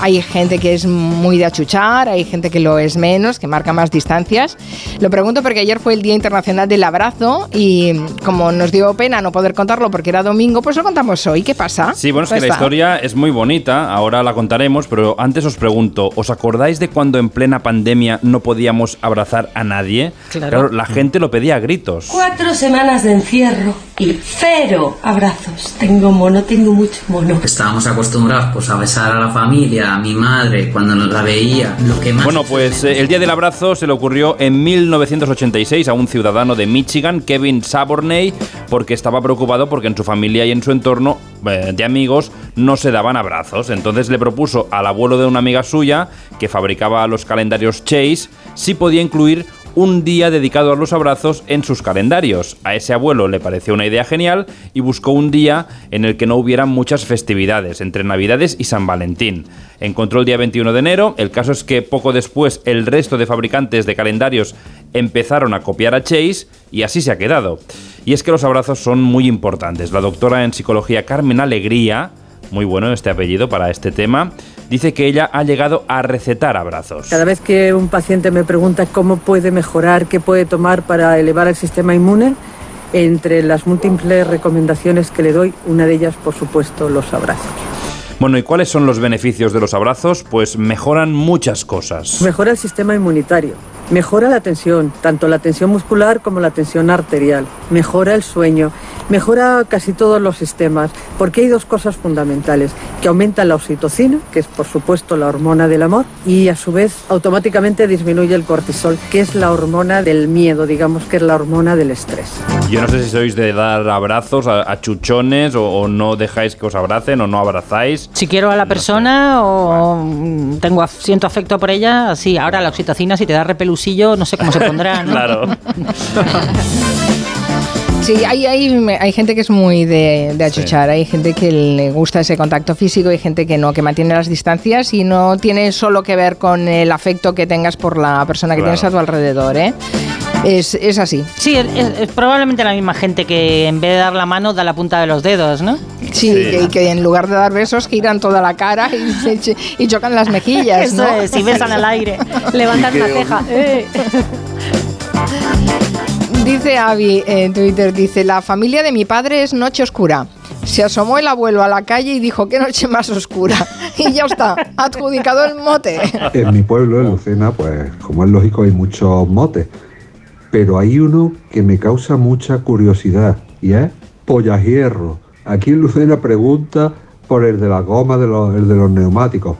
hay gente que es muy de achuchar, hay gente que lo es menos, que marca más distancias. Lo pregunto porque ayer fue el Día Internacional del Abrazo y como nos dio pena no poder contarlo porque era domingo, pues lo contamos hoy. ¿Qué pasa? Sí, bueno, es que la historia es muy bonita, ahora la contaremos, pero antes os pregunto, ¿os acordáis de cuando en plena pandemia no podíamos abrazar a nadie? Claro. la gente lo pedía a gritos. Cuatro semanas de encierro y cero abrazos. Tengo mono, tengo mucho mono. Estábamos acostumbrados pues, a besar a la familia, a mi madre, cuando la veía. Lo que más bueno, pues eh, el Día del Abrazo se le ocurrió en 1986 a un ciudadano de Michigan, Kevin Saborney, porque estaba preocupado porque en su familia y en su entorno eh, de amigos no se daban abrazos. Entonces le propuso al abuelo de una amiga suya, que fabricaba los calendarios Chase, si podía incluir un día dedicado a los abrazos en sus calendarios. A ese abuelo le pareció una idea genial y buscó un día en el que no hubiera muchas festividades, entre Navidades y San Valentín. Encontró el día 21 de enero, el caso es que poco después el resto de fabricantes de calendarios empezaron a copiar a Chase y así se ha quedado. Y es que los abrazos son muy importantes. La doctora en psicología Carmen Alegría, muy bueno este apellido para este tema, dice que ella ha llegado a recetar abrazos. Cada vez que un paciente me pregunta cómo puede mejorar, qué puede tomar para elevar el sistema inmune, entre las múltiples recomendaciones que le doy, una de ellas, por supuesto, los abrazos. Bueno, ¿y cuáles son los beneficios de los abrazos? Pues mejoran muchas cosas. Mejora el sistema inmunitario, mejora la tensión, tanto la tensión muscular como la tensión arterial, mejora el sueño, mejora casi todos los sistemas, porque hay dos cosas fundamentales, que aumentan la oxitocina, que es por supuesto la hormona del amor, y a su vez automáticamente disminuye el cortisol, que es la hormona del miedo, digamos que es la hormona del estrés. Yo no sé si sois de dar abrazos a, chuchones o, no dejáis que os abracen o no abrazáis. Si quiero a la persona o tengo siento afecto por ella, sí, ahora la oxitocina si te da repelusillo no sé cómo se pondrá, ¿no? claro. Sí, hay, hay, gente que es muy de, achuchar, hay gente que le gusta ese contacto físico, hay gente que no, que mantiene las distancias y no tiene solo que ver con el afecto que tengas por la persona que tienes a tu alrededor, ¿eh? Es, así. Sí, es, probablemente la misma gente que en vez de dar la mano da la punta de los dedos, ¿no? Sí, Y que, en lugar de dar besos giran toda la cara y, chocan las mejillas, Eso es, y besan al aire, levantan la ceja. Eh. Dice Avi en Twitter, dice, la familia de mi padre es noche oscura. Se asomó el abuelo a la calle y dijo, qué noche más oscura. Y ya está, adjudicado el mote. En mi pueblo, en Lucena, pues como es lógico, hay muchos motes. Pero hay uno que me causa mucha curiosidad y es Pollahierro. Aquí en Lucena pregunta por el de la goma, de los, el de los neumáticos.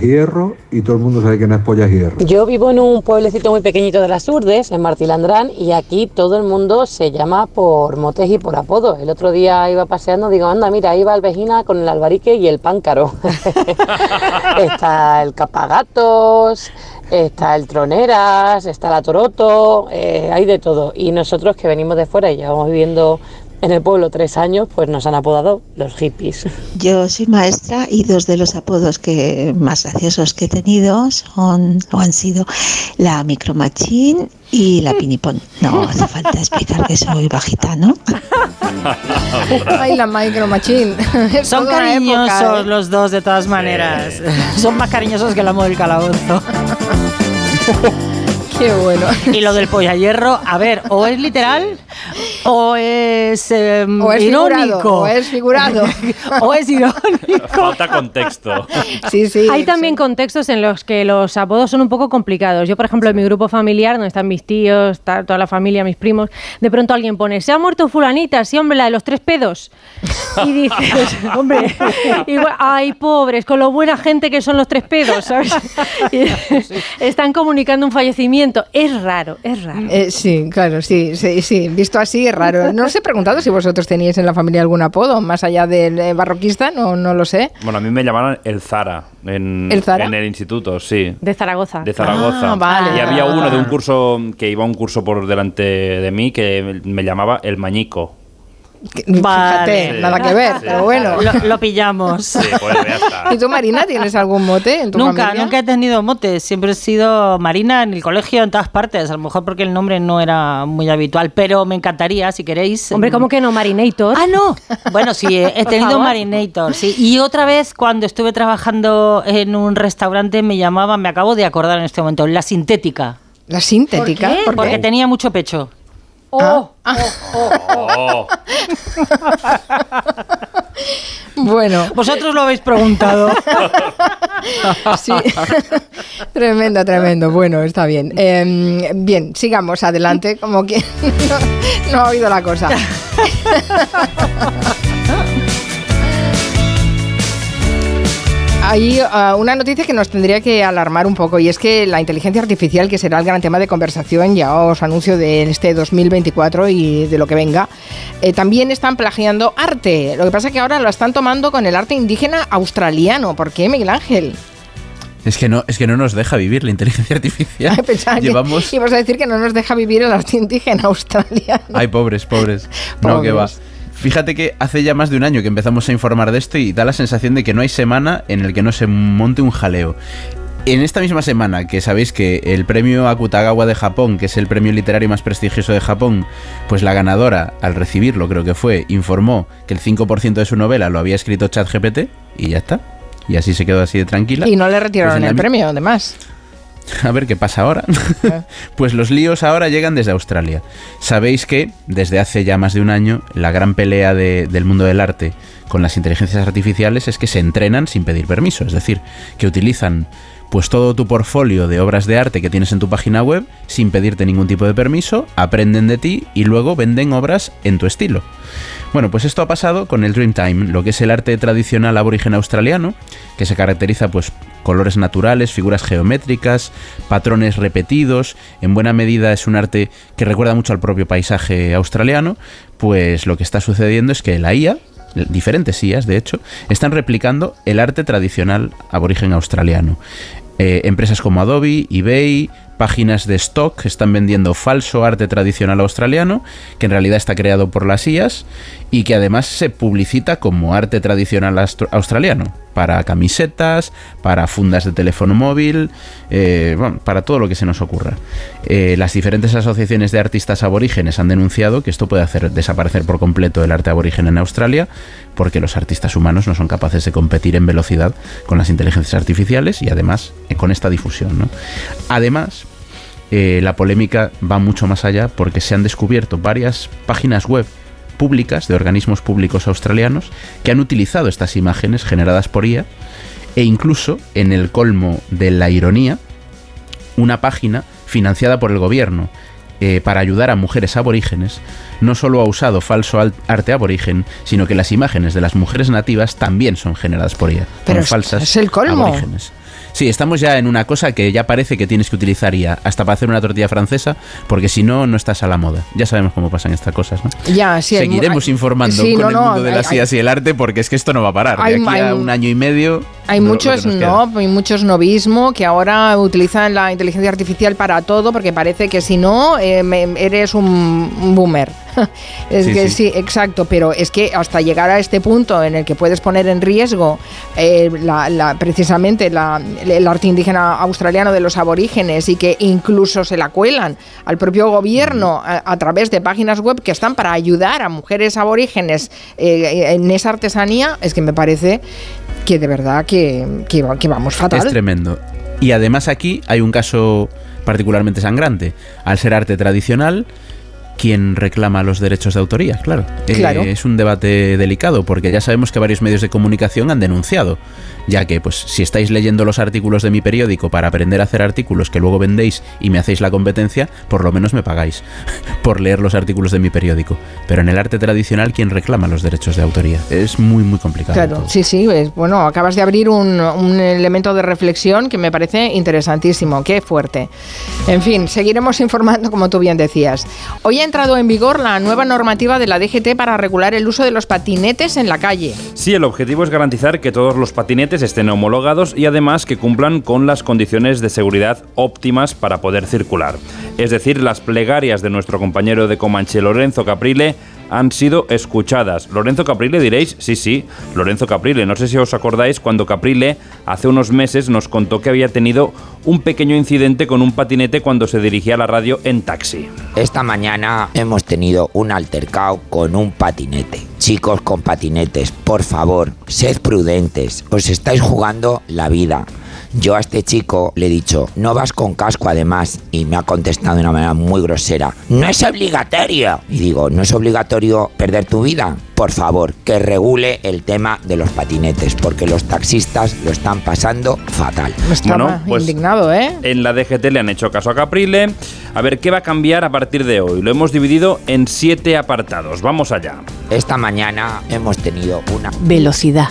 Hierro y todo el mundo sabe quién es Hierro. Yo vivo en un pueblecito muy pequeñito de las Urdes, en Martilandrán, y aquí todo el mundo se llama por motes y por apodo. El otro día iba paseando, digo, anda, mira, ahí va Albejina con el albarique y el páncaro. está el capagatos, está el troneras, está la toroto, eh, hay de todo. Y nosotros que venimos de fuera y llevamos viviendo en el pueblo tres años, pues nos han apodado los hippies. Yo soy maestra y dos de los apodos que más graciosos que he tenido son o han sido la micromachín y la pinipón. No hace falta explicar que soy bajita, ¿no? Ay, la micromachín. Son cariñosos ¿eh? los dos de todas maneras. Son más cariñosos que el amo del calabozo. Qué bueno. Y lo del polla hierro, a ver, o es literal O es, em, O es irónico. figurado, o es figurado. o es irónico. Falta contexto. Sí, sí. Hay también contextos en los que los apodos son un poco complicados. Yo, por ejemplo, en mi grupo familiar, donde están mis tíos, está toda la familia, mis primos, de pronto alguien pone, se ha muerto fulanita, sí, hombre, la de los tres pedos. Y dices, hombre, igual, ay, pobres, con lo buena gente que son los tres pedos, ¿sabes? Y están comunicando un fallecimiento. Es raro, es raro. Eh, sí, claro, sí, sí, sí. Visto así es raro. No os he preguntado si vosotros teníais en la familia algún apodo, más allá del eh, barroquista, no, no lo sé. Bueno, a mí me llamaban el Zara en, ¿El Zara? en el instituto, sí. De Zaragoza. De Zaragoza. Ah, vale. Y había uno de un curso que iba un curso por delante de mí que me llamaba el Mañico. Fíjate, Sí. nada que ver, pero bueno. Lo, lo pillamos. Sí, pues ya está. ¿Y tú, Marina, tienes algún mote en tu Nunca, familia? nunca he tenido motes. Siempre he sido Marina en el colegio, en todas partes. A lo mejor porque el nombre no era muy habitual. Pero me encantaría, si queréis. Hombre, ¿cómo que no, Marinator? Ah, no. Bueno, sí, he tenido. Marinator, sí. Y otra vez, cuando estuve trabajando en un restaurante, me llamaban, me acabo de acordar en este momento, la sintética. ¿La sintética? ¿Por qué? ¿Por qué? Porque tenía mucho pecho. Oh. Oh. Bueno, Vosotros lo habéis preguntado. sí. tremendo, tremendo. Bueno, está bien. Eh, bien, sigamos adelante, como que no, no ha oído la cosa. Hay ah, una noticia que nos tendría que alarmar un poco y es que la inteligencia artificial, que será el gran tema de conversación, ya os anuncio de este 2024 y de lo que venga, eh, también están plagiando arte. Lo que pasa es que ahora lo están tomando con el arte indígena australiano. ¿Por qué, Miguel Ángel? Es que no, es que no nos deja vivir la inteligencia artificial. Pensaba que Llevamos. ibas a decir que no nos deja vivir el arte indígena australiano. Ay, pobres, pobres. No, que va. Fíjate que hace ya más de un año que empezamos a informar de esto y da la sensación de que no hay semana en el que no se monte un jaleo. En esta misma semana, que sabéis que el premio Akutagawa de Japón, que es el premio literario más prestigioso de Japón, pues la ganadora, al recibirlo creo que fue, informó que el 5% de su novela lo había escrito ChatGPT y ya está. Y así se quedó así de tranquila. Y no le retiraron Pues el mi- premio, además. A ver qué pasa ahora. pues los líos ahora llegan desde Australia. Sabéis que desde hace ya más de un año la gran pelea de- del mundo del arte con las inteligencias artificiales es que se entrenan sin pedir permiso, es decir, que utilizan pues todo tu portfolio de obras de arte que tienes en tu página web sin pedirte ningún tipo de permiso, aprenden de ti y luego venden obras en tu estilo. Bueno, pues esto ha pasado con el Dreamtime, lo que es el arte tradicional aborigen australiano, que se caracteriza pues colores naturales, figuras geométricas, patrones repetidos, en buena medida es un arte que recuerda mucho al propio paisaje australiano, pues lo que está sucediendo es que la IA, diferentes IAs de hecho, están replicando el arte tradicional aborigen australiano. Eh, empresas como Adobe, eBay, páginas de stock están vendiendo falso arte tradicional australiano, que en realidad está creado por las IAS y que además se publicita como arte tradicional australiano, para camisetas, para fundas de teléfono móvil, eh, bueno, para todo lo que se nos ocurra. Eh, las diferentes asociaciones de artistas aborígenes han denunciado que esto puede hacer desaparecer por completo el arte aborigen en Australia, porque los artistas humanos no son capaces de competir en velocidad con las inteligencias artificiales y además eh, con esta difusión. Además, la polémica va mucho más allá porque se han descubierto varias páginas web públicas de organismos públicos australianos que han utilizado estas imágenes generadas por IA e incluso en el colmo de la ironía una página financiada por el gobierno eh, para ayudar a mujeres aborígenes no solo ha usado falso al- arte aborigen, sino que las imágenes de las mujeres nativas también son generadas por IA. Pero son es- falsas es el colmo. aborígenes. Sí, estamos ya en una cosa que ya parece que tienes que utilizar IA hasta para hacer una tortilla francesa, porque si no, no estás a la moda. Ya sabemos cómo pasan estas cosas, ¿no? Ya, sí. Seguiremos hay- informando sí, con no, el no, mundo de las hay- IAs y el arte, porque es que esto no va a parar. Hay- de aquí a un año y medio. Hay muchos no, hay muchos novismo que ahora utilizan la inteligencia artificial para todo porque parece que si no eh, eres un, un boomer. es Sí, que sí. sí. exacto, pero es que hasta llegar a este punto en el que puedes poner en riesgo eh, la- la- precisamente la- el arte indígena australiano de los aborígenes y que incluso se la cuelan al propio gobierno a, a través de páginas web que están para ayudar a mujeres aborígenes eh, en esa artesanía, es que me parece que de verdad que, que, va- que vamos fatal. Es tremendo. Y además aquí hay un caso particularmente sangrante. Al ser arte tradicional, ¿quién reclama los derechos de autoría? Claro. Eh, Claro. es un debate delicado porque ya sabemos que varios medios de comunicación han denunciado, ya que pues si estáis leyendo los artículos de mi periódico para aprender a hacer artículos que luego vendéis y me hacéis la competencia, por lo menos me pagáis por leer los artículos de mi periódico. Pero en el arte tradicional, ¿quién reclama los derechos de autoría? Es muy, muy complicado. Claro, sí, sí. es- bueno, acabas de abrir un, un elemento de reflexión que me parece interesantísimo. Qué fuerte. En fin, seguiremos informando como tú bien decías. Hoy ha entrado en vigor la nueva normativa de la DGT para regular el uso de los patinetes en la calle. Sí, el objetivo es garantizar que todos los patinetes estén homologados y además que cumplan con las condiciones de seguridad óptimas para poder circular. Es decir, las plegarias de nuestro compañero de Comanche, Lorenzo Caprile, han sido escuchadas. Lorenzo Caprile diréis, sí, sí, Lorenzo Caprile. No sé si os acordáis cuando Caprile hace unos meses nos contó que había tenido un pequeño incidente con un patinete cuando se dirigía a la radio en taxi. Esta mañana hemos tenido un altercado con un patinete. Chicos con patinetes, por favor, sed prudentes, os estáis jugando la vida. Yo a este chico le he dicho, no vas con casco además, y me ha contestado de una manera muy grosera, no es obligatorio. Y digo, ¿no es obligatorio perder tu vida? Por favor, que regule el tema de los patinetes, porque los taxistas lo están pasando fatal. Estaba indignado, ¿eh? En la DGT le han hecho caso a Caprile. A ver, ¿qué va a cambiar a partir de hoy? Lo hemos dividido en siete apartados. Vamos allá. Esta mañana hemos tenido una Velocidad.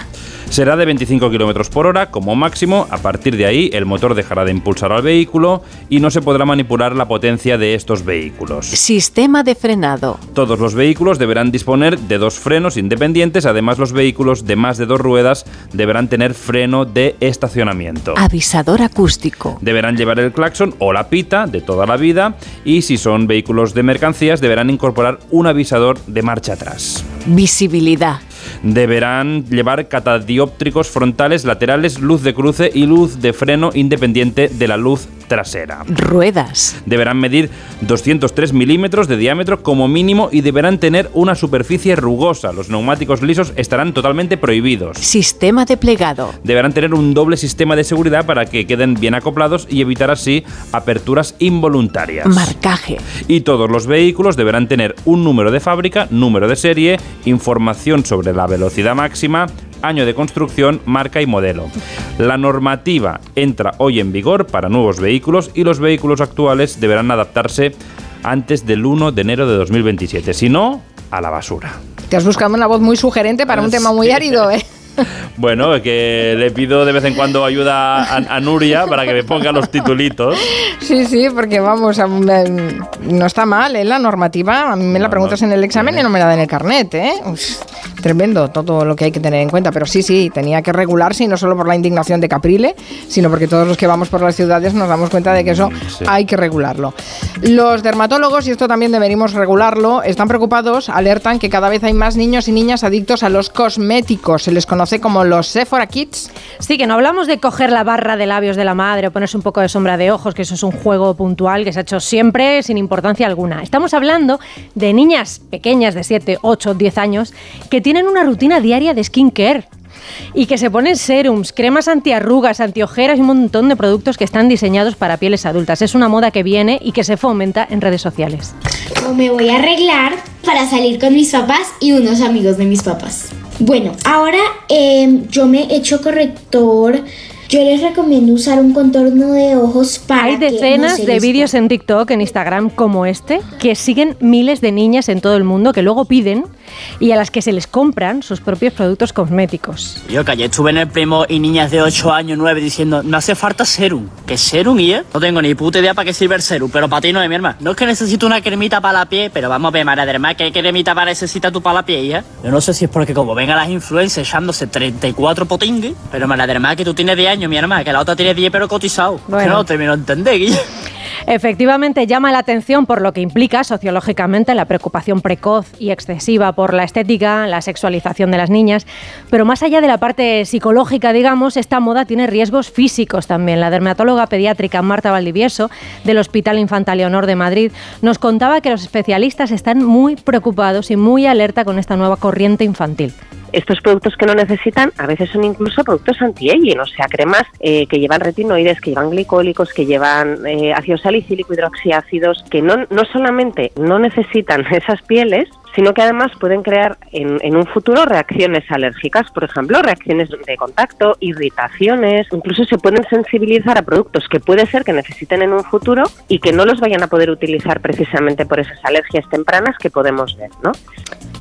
Será de 25 km por hora como máximo. A partir de ahí, el motor dejará de impulsar al vehículo y no se podrá manipular la potencia de estos vehículos. Sistema de frenado. Todos los vehículos deberán disponer de dos frenos independientes. Además, los vehículos de más de dos ruedas deberán tener freno de estacionamiento. Avisador acústico. Deberán llevar el claxon o la pita de toda la vida y si son vehículos de mercancías deberán incorporar un avisador de marcha atrás. Visibilidad. Deberán llevar catadióptricos frontales, laterales, luz de cruce y luz de freno independiente de la luz trasera. Ruedas. Deberán medir 203 milímetros de diámetro como mínimo y deberán tener una superficie rugosa. Los neumáticos lisos estarán totalmente prohibidos. Sistema de plegado. Deberán tener un doble sistema de seguridad para que queden bien acoplados y evitar así aperturas involuntarias. Marcaje. Y todos los vehículos deberán tener un número de fábrica, número de serie, información sobre la velocidad máxima, año de construcción, marca y modelo. La normativa entra hoy en vigor para nuevos vehículos y los vehículos actuales deberán adaptarse antes del 1 de enero de 2027. Si no, a la basura. Te has buscado una voz muy sugerente para un tema muy árido, ¿eh? Bueno, que le pido de vez en cuando ayuda a, a Nuria para que me ponga los titulitos. Sí, sí, porque vamos, mm, no está mal, ¿eh? La normativa, a mí me la preguntas en el examen y no me la da en el carnet, ¿eh? Uf, tremendo todo lo que hay que tener en cuenta, pero sí, sí, tenía que regularse y no solo por la indignación de Caprile, sino porque todos los que vamos por las ciudades nos damos cuenta de que eso sí. hay que regularlo. Los dermatólogos, y esto también deberíamos regularlo, están preocupados, alertan que cada vez hay más niños y niñas adictos a los cosméticos, se les conoce como los Sephora Kids. Sí, que no hablamos de coger la barra de labios de la madre o ponerse un poco de sombra de ojos, que eso es un juego puntual que se ha hecho siempre sin importancia alguna. Estamos hablando de niñas pequeñas de 7, 8, 10 años que tienen una rutina diaria de skincare. Y que se ponen serums, cremas antiarrugas, antiojeras y un montón de productos que están diseñados para pieles adultas. Es una moda que viene y que se fomenta en redes sociales. O me voy a arreglar para salir con mis papás y unos amigos de mis papás. Bueno, ahora em, yo me echo corrector. Yo les recomiendo usar un contorno de ojos para Hay que no decenas se de vídeos en TikTok, en Instagram como este, que siguen miles de niñas en todo el mundo que luego piden y a las que se les compran sus propios productos cosméticos. Yo que ayer estuve en el primo y niñas de 8 años, 9 diciendo, no hace falta serum. ¿Qué serum, y No tengo ni puta idea para qué sirve el serum, pero para ti no es mi hermano. No es que necesito una cremita para la piel, pero vamos a ver, madre hermana, ¿qué cremita para necesita tú para la piel, ya? Yo no sé si es porque como vengan las influencers echándose 34 potingues, pero madre hermana, que tú tienes 10 años, mi hermana, que la otra tiene 10 pero cotizado. Que Bueno. no lo termino de entender, Guille. Efectivamente, llama la atención por lo que implica sociológicamente la preocupación precoz y excesiva por la estética, la sexualización de las niñas, pero más allá de la parte psicológica, digamos, esta moda tiene riesgos físicos también. La dermatóloga pediátrica Marta Valdivieso, del Hospital Infanta Leonor de Madrid, nos contaba que los especialistas están muy preocupados y muy alerta con esta nueva corriente infantil. Estos productos que no necesitan a veces son incluso productos anti-aging, o sea, cremas eh, que llevan retinoides, que llevan glicólicos, que llevan eh, ácido salicílico, hidroxiácidos, que no, no solamente no necesitan esas pieles, sino que además pueden crear en, en, un futuro reacciones alérgicas, por ejemplo, reacciones de contacto, irritaciones, incluso se pueden sensibilizar a productos que puede ser que necesiten en un futuro y que no los vayan a poder utilizar precisamente por esas alergias tempranas que podemos ver, ¿no?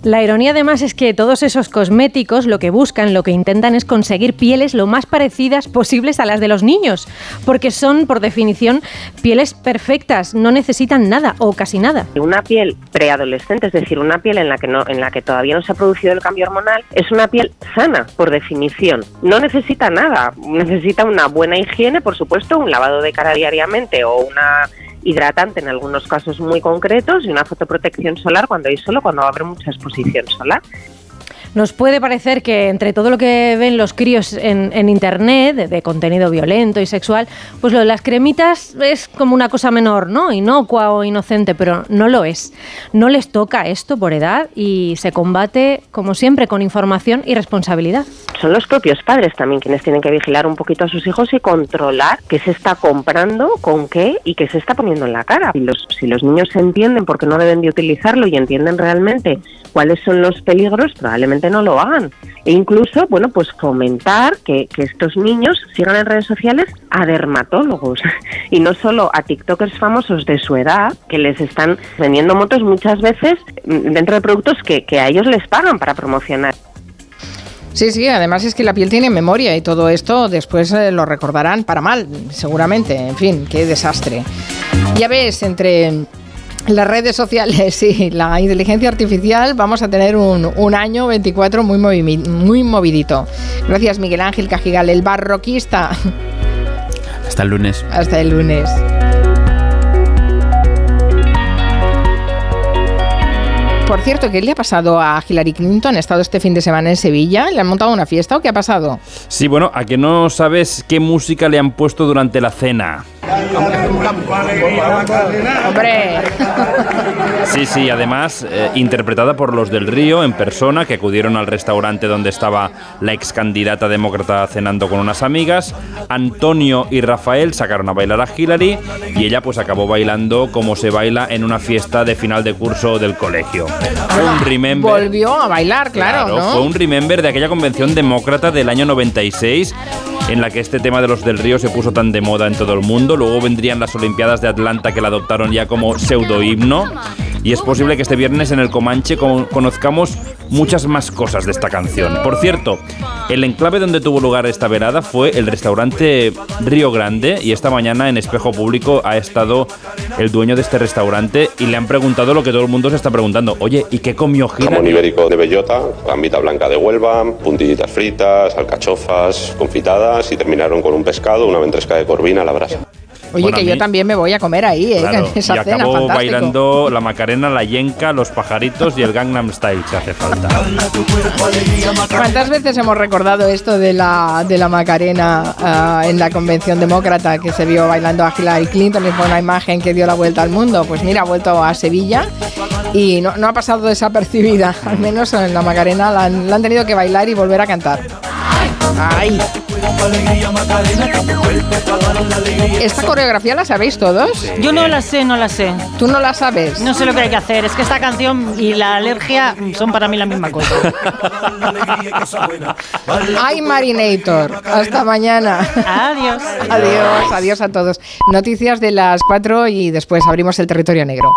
La ironía además es que todos esos cosméticos lo que buscan, lo que intentan es conseguir pieles lo más parecidas posibles a las de los niños, porque son por definición pieles perfectas, no necesitan nada o casi nada. Una piel preadolescente, es decir, una piel en la que no en la que todavía no se ha producido el cambio hormonal, es una piel sana por definición. No necesita nada, necesita una buena higiene, por supuesto, un lavado de cara diariamente o una hidratante en algunos casos muy concretos y una fotoprotección solar cuando hay solo, cuando va a haber mucha exposición solar. Nos puede parecer que entre todo lo que ven los críos en, en Internet, de, contenido violento y sexual, pues lo de las cremitas es como una cosa menor, ¿no? Inocua o inocente, pero no lo es. No les toca esto por edad y se combate, como siempre, con información y responsabilidad. Son los propios padres también quienes tienen que vigilar un poquito a sus hijos y controlar qué se está comprando, con qué y qué se está poniendo en la cara. Si los, si los niños entienden por qué no deben de utilizarlo y entienden realmente cuáles son los peligros, probablemente no lo hagan. E incluso, bueno, pues fomentar que, estos niños sigan en redes sociales a dermatólogos y no solo a TikTokers famosos de su edad que les están vendiendo motos muchas veces dentro de productos que, que a ellos les pagan para promocionar. Sí, sí, además es que la piel tiene memoria y todo esto después eh, lo recordarán para mal, seguramente. En fin, qué desastre. Ya ves, entre las redes sociales y la inteligencia artificial vamos a tener un, un año 24 muy, movi muy movidito. Gracias Miguel Ángel Cajigal, el barroquista. Hasta el lunes. Hasta el lunes. Por cierto, ¿qué le ha pasado a Hillary Clinton? ¿Ha estado este fin de semana en Sevilla? ¿Le han montado una fiesta o qué ha pasado? Sí, bueno, a que no sabes qué música le han puesto durante la cena. ¡Hombre! Sí, sí, además eh, interpretada por los del Río en persona que acudieron al restaurante donde estaba la ex candidata demócrata cenando con unas amigas. Antonio y Rafael sacaron a bailar a Hillary y ella pues acabó bailando como se baila en una fiesta de final de curso del colegio. Fue un remember. Volvió a bailar, claro, Claro, ¿no? fue un remember de aquella convención demócrata del año 96 en la que este tema de los del río se puso tan de moda en todo el mundo. Luego vendrían las Olimpiadas de Atlanta que la adoptaron ya como pseudo himno. Y es posible que este viernes en el Comanche con- conozcamos muchas más cosas de esta canción. Por cierto, el enclave donde tuvo lugar esta velada fue el restaurante Río Grande y esta mañana en Espejo Público ha estado el dueño de este restaurante y le han preguntado lo que todo el mundo se está preguntando. Oye, ¿y qué comió Jamón Hillary? ibérico de bellota, gambita blanca de Huelva, puntillitas fritas, alcachofas confitadas y terminaron con un pescado, una ventresca de corvina a la brasa. Oye, Bueno, que mí- yo también me voy a comer ahí, ¿eh? Claro, esa y cena, acabó fantástico. bailando la Macarena, la Yenka, los pajaritos y el Gangnam Style, si hace falta. ¿Cuántas veces hemos recordado esto de la, de la Macarena ah, en la convención demócrata que se vio bailando a Hillary Clinton y fue una imagen que dio la vuelta al mundo? Pues mira, ha vuelto a Sevilla y no, no ha pasado desapercibida. Al menos en la Macarena la han, la han tenido que bailar y volver a cantar. ¡Ay! ¿Esta coreografía la sabéis todos? Yo no la sé, no la sé. ¿Tú no la sabes? No sé lo que hay que hacer. Es que esta canción y la alergia son para mí la misma cosa. ¡Ay, Marinator! Hasta mañana. Adiós. Adiós, adiós a todos. Noticias de las 4 y después abrimos el territorio negro.